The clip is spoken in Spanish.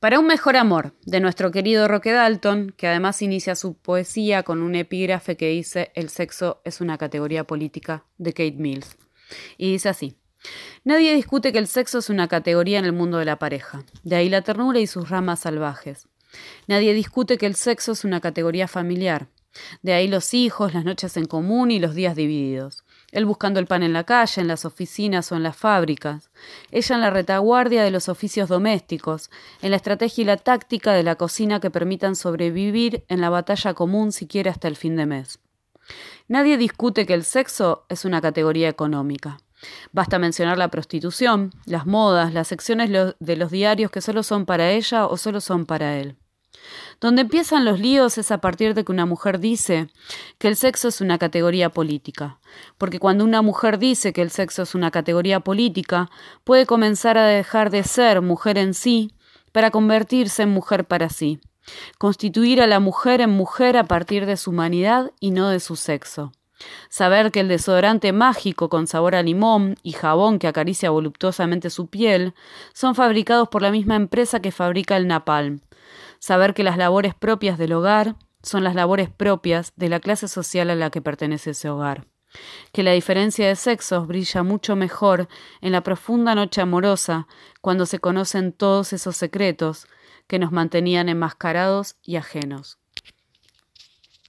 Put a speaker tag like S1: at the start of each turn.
S1: Para un mejor amor, de nuestro querido Roque Dalton, que además inicia su poesía con un epígrafe que dice El sexo es una categoría política, de Kate Mills. Y dice así. Nadie discute que el sexo es una categoría en el mundo de la pareja, de ahí la ternura y sus ramas salvajes. Nadie discute que el sexo es una categoría familiar, de ahí los hijos, las noches en común y los días divididos. Él buscando el pan en la calle, en las oficinas o en las fábricas. Ella en la retaguardia de los oficios domésticos, en la estrategia y la táctica de la cocina que permitan sobrevivir en la batalla común siquiera hasta el fin de mes. Nadie discute que el sexo es una categoría económica. Basta mencionar la prostitución, las modas, las secciones de los diarios que solo son para ella o solo son para él. Donde empiezan los líos es a partir de que una mujer dice que el sexo es una categoría política, porque cuando una mujer dice que el sexo es una categoría política, puede comenzar a dejar de ser mujer en sí para convertirse en mujer para sí, constituir a la mujer en mujer a partir de su humanidad y no de su sexo. Saber que el desodorante mágico con sabor a limón y jabón que acaricia voluptuosamente su piel son fabricados por la misma empresa que fabrica el napalm, saber que las labores propias del hogar son las labores propias de la clase social a la que pertenece ese hogar, que la diferencia de sexos brilla mucho mejor en la profunda noche amorosa cuando se conocen todos esos secretos que nos mantenían enmascarados y ajenos.